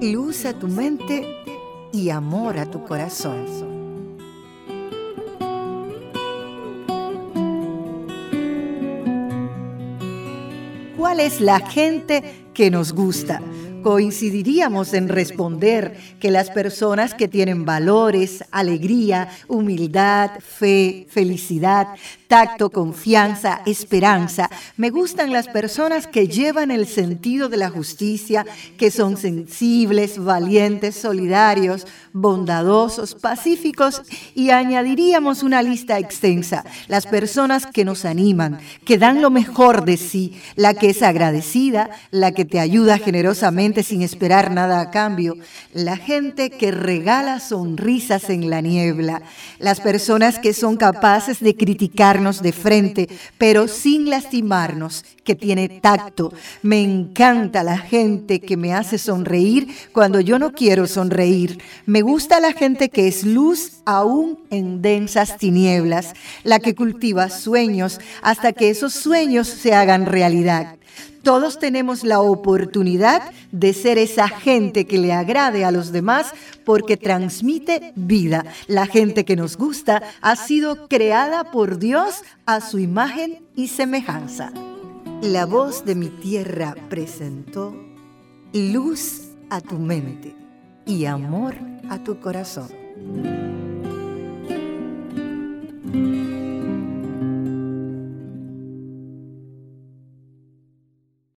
luz a tu mente y amor a tu corazón. ¿Cuál es la gente que nos gusta? Coincidiríamos en responder que las personas que tienen valores, alegría, humildad, fe, felicidad, tacto, confianza, esperanza. Me gustan las personas que llevan el sentido de la justicia, que son sensibles, valientes, solidarios, bondadosos, pacíficos y añadiríamos una lista extensa. Las personas que nos animan, que dan lo mejor de sí, la que es agradecida, la que te ayuda generosamente sin esperar nada a cambio, la gente que regala sonrisas en la niebla, las personas que son capaces de criticar de frente, pero sin lastimarnos, que tiene tacto. Me encanta la gente que me hace sonreír cuando yo no quiero sonreír. Me gusta la gente que es luz aún en densas tinieblas, la que cultiva sueños hasta que esos sueños se hagan realidad. Todos tenemos la oportunidad de ser esa gente que le agrade a los demás porque transmite vida. La gente que nos gusta ha sido creada por Dios a su imagen y semejanza. La voz de mi tierra presentó luz a tu mente y amor a tu corazón.